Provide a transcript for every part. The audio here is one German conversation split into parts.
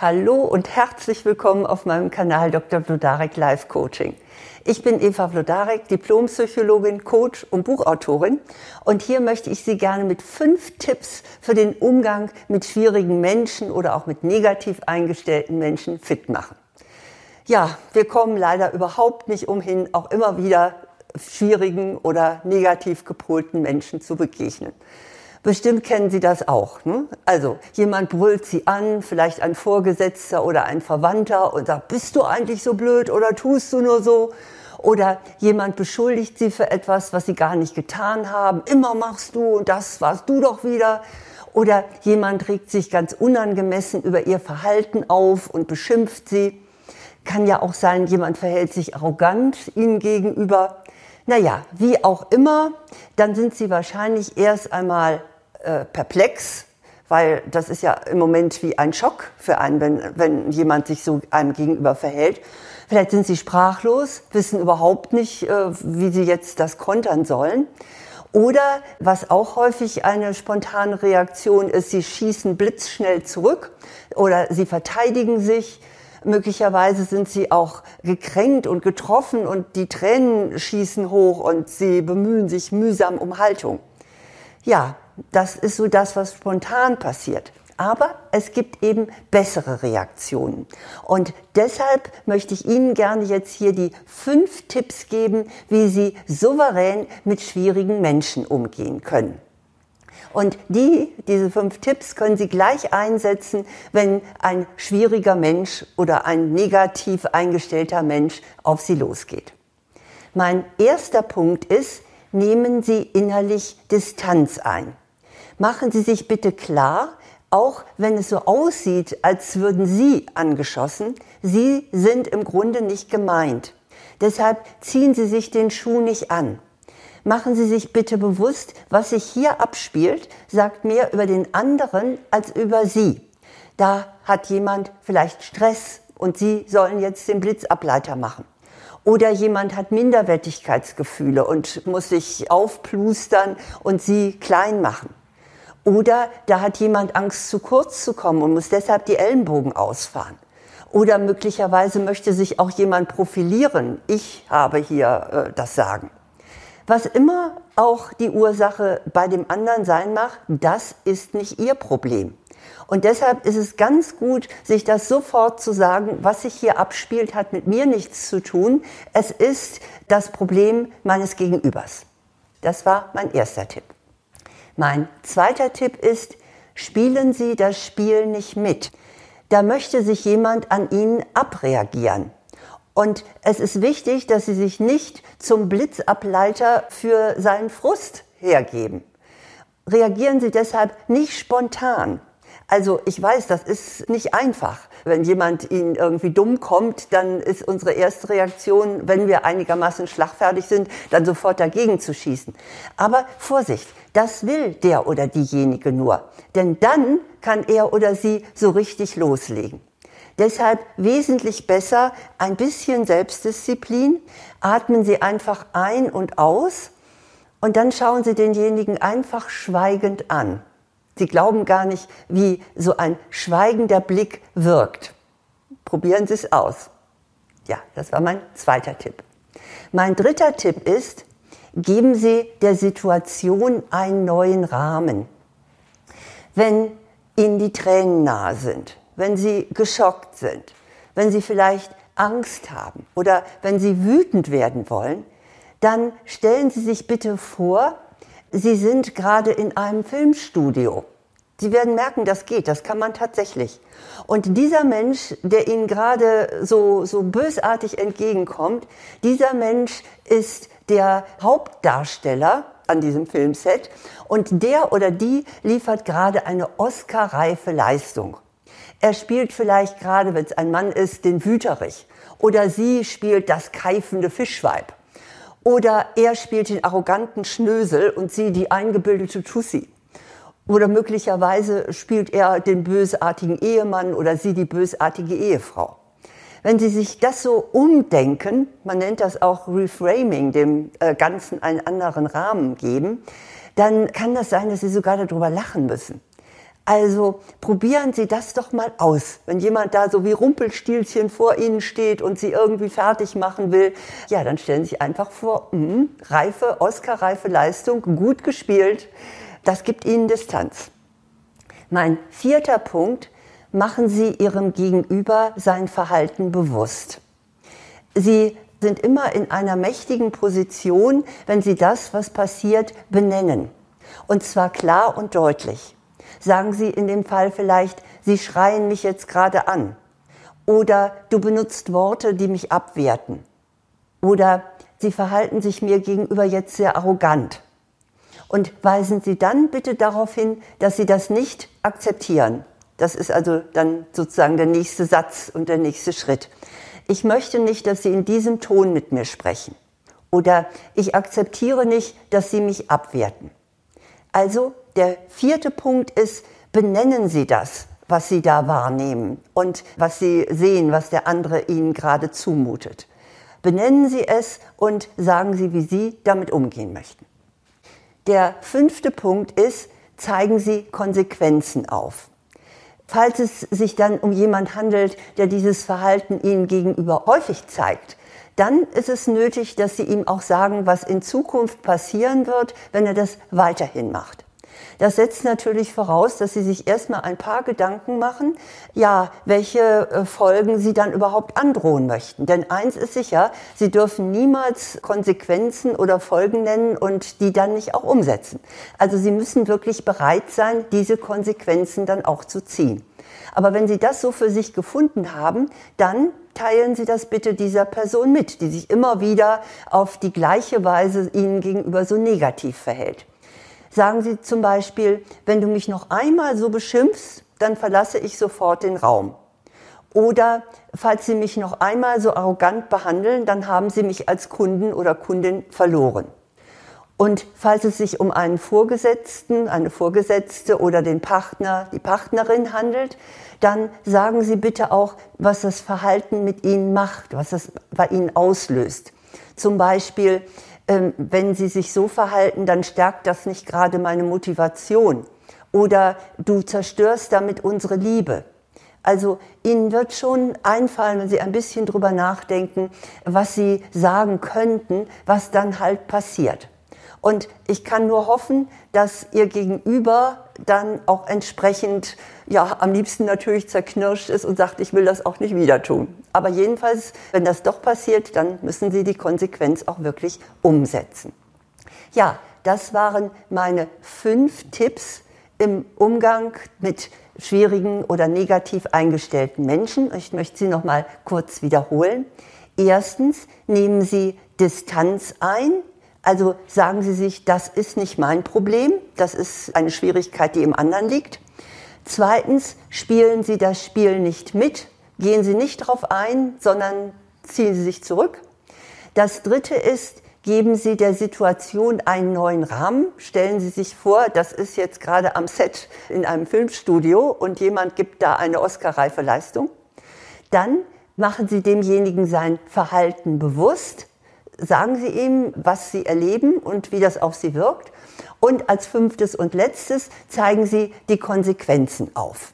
Hallo und herzlich willkommen auf meinem Kanal Dr. Vlodarek Life Coaching. Ich bin Eva Vlodarek, Diplompsychologin, Coach und Buchautorin. Und hier möchte ich Sie gerne mit fünf Tipps für den Umgang mit schwierigen Menschen oder auch mit negativ eingestellten Menschen fit machen. Ja, wir kommen leider überhaupt nicht umhin, auch immer wieder schwierigen oder negativ gepolten Menschen zu begegnen. Bestimmt kennen Sie das auch. Ne? Also jemand brüllt Sie an, vielleicht ein Vorgesetzter oder ein Verwandter und sagt, bist du eigentlich so blöd oder tust du nur so? Oder jemand beschuldigt Sie für etwas, was Sie gar nicht getan haben. Immer machst du und das warst du doch wieder. Oder jemand regt sich ganz unangemessen über Ihr Verhalten auf und beschimpft Sie. Kann ja auch sein, jemand verhält sich arrogant Ihnen gegenüber. Naja, wie auch immer, dann sind Sie wahrscheinlich erst einmal äh, perplex, weil das ist ja im Moment wie ein Schock für einen, wenn, wenn jemand sich so einem gegenüber verhält. Vielleicht sind Sie sprachlos, wissen überhaupt nicht, äh, wie Sie jetzt das kontern sollen. Oder was auch häufig eine spontane Reaktion ist, Sie schießen blitzschnell zurück oder Sie verteidigen sich Möglicherweise sind sie auch gekränkt und getroffen und die Tränen schießen hoch und sie bemühen sich mühsam um Haltung. Ja, das ist so das, was spontan passiert. Aber es gibt eben bessere Reaktionen. Und deshalb möchte ich Ihnen gerne jetzt hier die fünf Tipps geben, wie Sie souverän mit schwierigen Menschen umgehen können. Und die, diese fünf Tipps können Sie gleich einsetzen, wenn ein schwieriger Mensch oder ein negativ eingestellter Mensch auf Sie losgeht. Mein erster Punkt ist, nehmen Sie innerlich Distanz ein. Machen Sie sich bitte klar, auch wenn es so aussieht, als würden Sie angeschossen, Sie sind im Grunde nicht gemeint. Deshalb ziehen Sie sich den Schuh nicht an. Machen Sie sich bitte bewusst, was sich hier abspielt, sagt mehr über den anderen als über Sie. Da hat jemand vielleicht Stress und Sie sollen jetzt den Blitzableiter machen. Oder jemand hat Minderwertigkeitsgefühle und muss sich aufplustern und Sie klein machen. Oder da hat jemand Angst, zu kurz zu kommen und muss deshalb die Ellenbogen ausfahren. Oder möglicherweise möchte sich auch jemand profilieren. Ich habe hier äh, das Sagen. Was immer auch die Ursache bei dem anderen sein mag, das ist nicht ihr Problem. Und deshalb ist es ganz gut, sich das sofort zu sagen, was sich hier abspielt, hat mit mir nichts zu tun. Es ist das Problem meines Gegenübers. Das war mein erster Tipp. Mein zweiter Tipp ist, spielen Sie das Spiel nicht mit. Da möchte sich jemand an Ihnen abreagieren. Und es ist wichtig, dass Sie sich nicht zum Blitzableiter für seinen Frust hergeben. Reagieren Sie deshalb nicht spontan. Also ich weiß, das ist nicht einfach. Wenn jemand Ihnen irgendwie dumm kommt, dann ist unsere erste Reaktion, wenn wir einigermaßen schlagfertig sind, dann sofort dagegen zu schießen. Aber Vorsicht, das will der oder diejenige nur. Denn dann kann er oder sie so richtig loslegen. Deshalb wesentlich besser ein bisschen Selbstdisziplin. Atmen Sie einfach ein und aus und dann schauen Sie denjenigen einfach schweigend an. Sie glauben gar nicht, wie so ein schweigender Blick wirkt. Probieren Sie es aus. Ja, das war mein zweiter Tipp. Mein dritter Tipp ist, geben Sie der Situation einen neuen Rahmen. Wenn Ihnen die Tränen nahe sind, wenn sie geschockt sind, wenn sie vielleicht Angst haben oder wenn sie wütend werden wollen, dann stellen Sie sich bitte vor, Sie sind gerade in einem Filmstudio. Sie werden merken, das geht, das kann man tatsächlich. Und dieser Mensch, der Ihnen gerade so, so bösartig entgegenkommt, dieser Mensch ist der Hauptdarsteller an diesem Filmset und der oder die liefert gerade eine Oscar-reife Leistung. Er spielt vielleicht gerade, wenn es ein Mann ist, den Wüterich. Oder sie spielt das keifende Fischweib. Oder er spielt den arroganten Schnösel und sie die eingebildete Tussi. Oder möglicherweise spielt er den bösartigen Ehemann oder sie die bösartige Ehefrau. Wenn Sie sich das so umdenken, man nennt das auch Reframing, dem äh, Ganzen einen anderen Rahmen geben, dann kann das sein, dass Sie sogar darüber lachen müssen. Also probieren Sie das doch mal aus. Wenn jemand da so wie Rumpelstilzchen vor Ihnen steht und Sie irgendwie fertig machen will, ja, dann stellen Sie sich einfach vor, mh, reife, Oscar-reife Leistung, gut gespielt. Das gibt Ihnen Distanz. Mein vierter Punkt, machen Sie Ihrem Gegenüber sein Verhalten bewusst. Sie sind immer in einer mächtigen Position, wenn Sie das, was passiert, benennen. Und zwar klar und deutlich. Sagen Sie in dem Fall vielleicht, Sie schreien mich jetzt gerade an. Oder du benutzt Worte, die mich abwerten. Oder Sie verhalten sich mir gegenüber jetzt sehr arrogant. Und weisen Sie dann bitte darauf hin, dass Sie das nicht akzeptieren. Das ist also dann sozusagen der nächste Satz und der nächste Schritt. Ich möchte nicht, dass Sie in diesem Ton mit mir sprechen. Oder ich akzeptiere nicht, dass Sie mich abwerten. Also der vierte Punkt ist, benennen Sie das, was Sie da wahrnehmen und was Sie sehen, was der andere Ihnen gerade zumutet. Benennen Sie es und sagen Sie, wie Sie damit umgehen möchten. Der fünfte Punkt ist, zeigen Sie Konsequenzen auf. Falls es sich dann um jemand handelt, der dieses Verhalten Ihnen gegenüber häufig zeigt, dann ist es nötig, dass Sie ihm auch sagen, was in Zukunft passieren wird, wenn er das weiterhin macht. Das setzt natürlich voraus, dass Sie sich erstmal ein paar Gedanken machen, ja, welche äh, Folgen Sie dann überhaupt androhen möchten. Denn eins ist sicher, Sie dürfen niemals Konsequenzen oder Folgen nennen und die dann nicht auch umsetzen. Also Sie müssen wirklich bereit sein, diese Konsequenzen dann auch zu ziehen. Aber wenn Sie das so für sich gefunden haben, dann teilen Sie das bitte dieser Person mit, die sich immer wieder auf die gleiche Weise Ihnen gegenüber so negativ verhält. Sagen Sie zum Beispiel, wenn du mich noch einmal so beschimpfst, dann verlasse ich sofort den Raum. Oder falls Sie mich noch einmal so arrogant behandeln, dann haben Sie mich als Kunden oder Kundin verloren. Und falls es sich um einen Vorgesetzten, eine Vorgesetzte oder den Partner, die Partnerin handelt, dann sagen Sie bitte auch, was das Verhalten mit Ihnen macht, was es bei Ihnen auslöst. Zum Beispiel, wenn Sie sich so verhalten, dann stärkt das nicht gerade meine Motivation. Oder du zerstörst damit unsere Liebe. Also Ihnen wird schon einfallen, wenn Sie ein bisschen drüber nachdenken, was Sie sagen könnten, was dann halt passiert. Und ich kann nur hoffen, dass Ihr Gegenüber dann auch entsprechend, ja, am liebsten natürlich zerknirscht ist und sagt, ich will das auch nicht wieder tun. Aber jedenfalls, wenn das doch passiert, dann müssen Sie die Konsequenz auch wirklich umsetzen. Ja, das waren meine fünf Tipps im Umgang mit schwierigen oder negativ eingestellten Menschen. Ich möchte sie noch mal kurz wiederholen. Erstens, nehmen Sie Distanz ein also sagen Sie sich, das ist nicht mein Problem, das ist eine Schwierigkeit, die im anderen liegt. Zweitens, spielen Sie das Spiel nicht mit, gehen Sie nicht darauf ein, sondern ziehen Sie sich zurück. Das Dritte ist, geben Sie der Situation einen neuen Rahmen. Stellen Sie sich vor, das ist jetzt gerade am Set in einem Filmstudio und jemand gibt da eine Oscar-reife Leistung. Dann machen Sie demjenigen sein Verhalten bewusst sagen Sie ihm, was Sie erleben und wie das auf Sie wirkt. Und als fünftes und letztes zeigen Sie die Konsequenzen auf.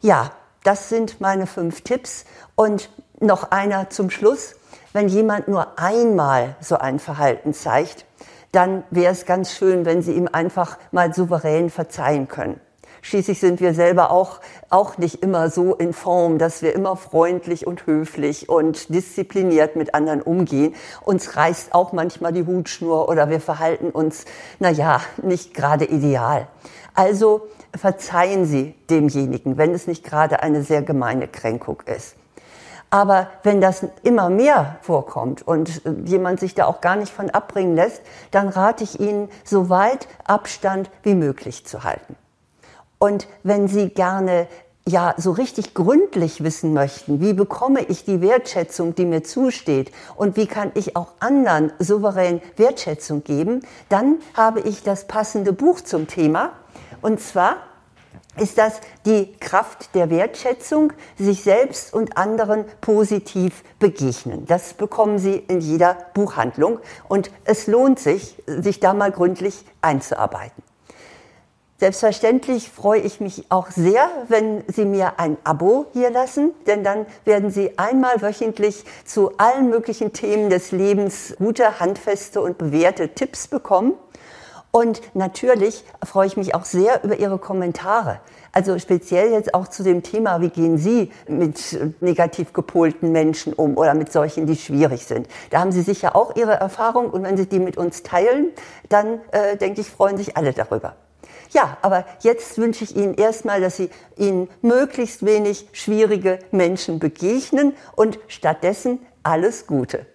Ja, das sind meine fünf Tipps. Und noch einer zum Schluss. Wenn jemand nur einmal so ein Verhalten zeigt, dann wäre es ganz schön, wenn Sie ihm einfach mal souverän verzeihen können. Schließlich sind wir selber auch, auch nicht immer so in Form, dass wir immer freundlich und höflich und diszipliniert mit anderen umgehen. Uns reißt auch manchmal die Hutschnur oder wir verhalten uns, na ja, nicht gerade ideal. Also verzeihen Sie demjenigen, wenn es nicht gerade eine sehr gemeine Kränkung ist. Aber wenn das immer mehr vorkommt und jemand sich da auch gar nicht von abbringen lässt, dann rate ich Ihnen, so weit Abstand wie möglich zu halten. Und wenn Sie gerne ja so richtig gründlich wissen möchten, wie bekomme ich die Wertschätzung, die mir zusteht und wie kann ich auch anderen souverän Wertschätzung geben, dann habe ich das passende Buch zum Thema. Und zwar ist das die Kraft der Wertschätzung, sich selbst und anderen positiv begegnen. Das bekommen Sie in jeder Buchhandlung und es lohnt sich, sich da mal gründlich einzuarbeiten. Selbstverständlich freue ich mich auch sehr, wenn Sie mir ein Abo hier lassen, denn dann werden Sie einmal wöchentlich zu allen möglichen Themen des Lebens gute, handfeste und bewährte Tipps bekommen. Und natürlich freue ich mich auch sehr über Ihre Kommentare. Also speziell jetzt auch zu dem Thema, wie gehen Sie mit negativ gepolten Menschen um oder mit solchen, die schwierig sind. Da haben Sie sicher auch Ihre Erfahrung und wenn Sie die mit uns teilen, dann äh, denke ich, freuen sich alle darüber. Ja, aber jetzt wünsche ich Ihnen erstmal, dass Sie Ihnen möglichst wenig schwierige Menschen begegnen und stattdessen alles Gute.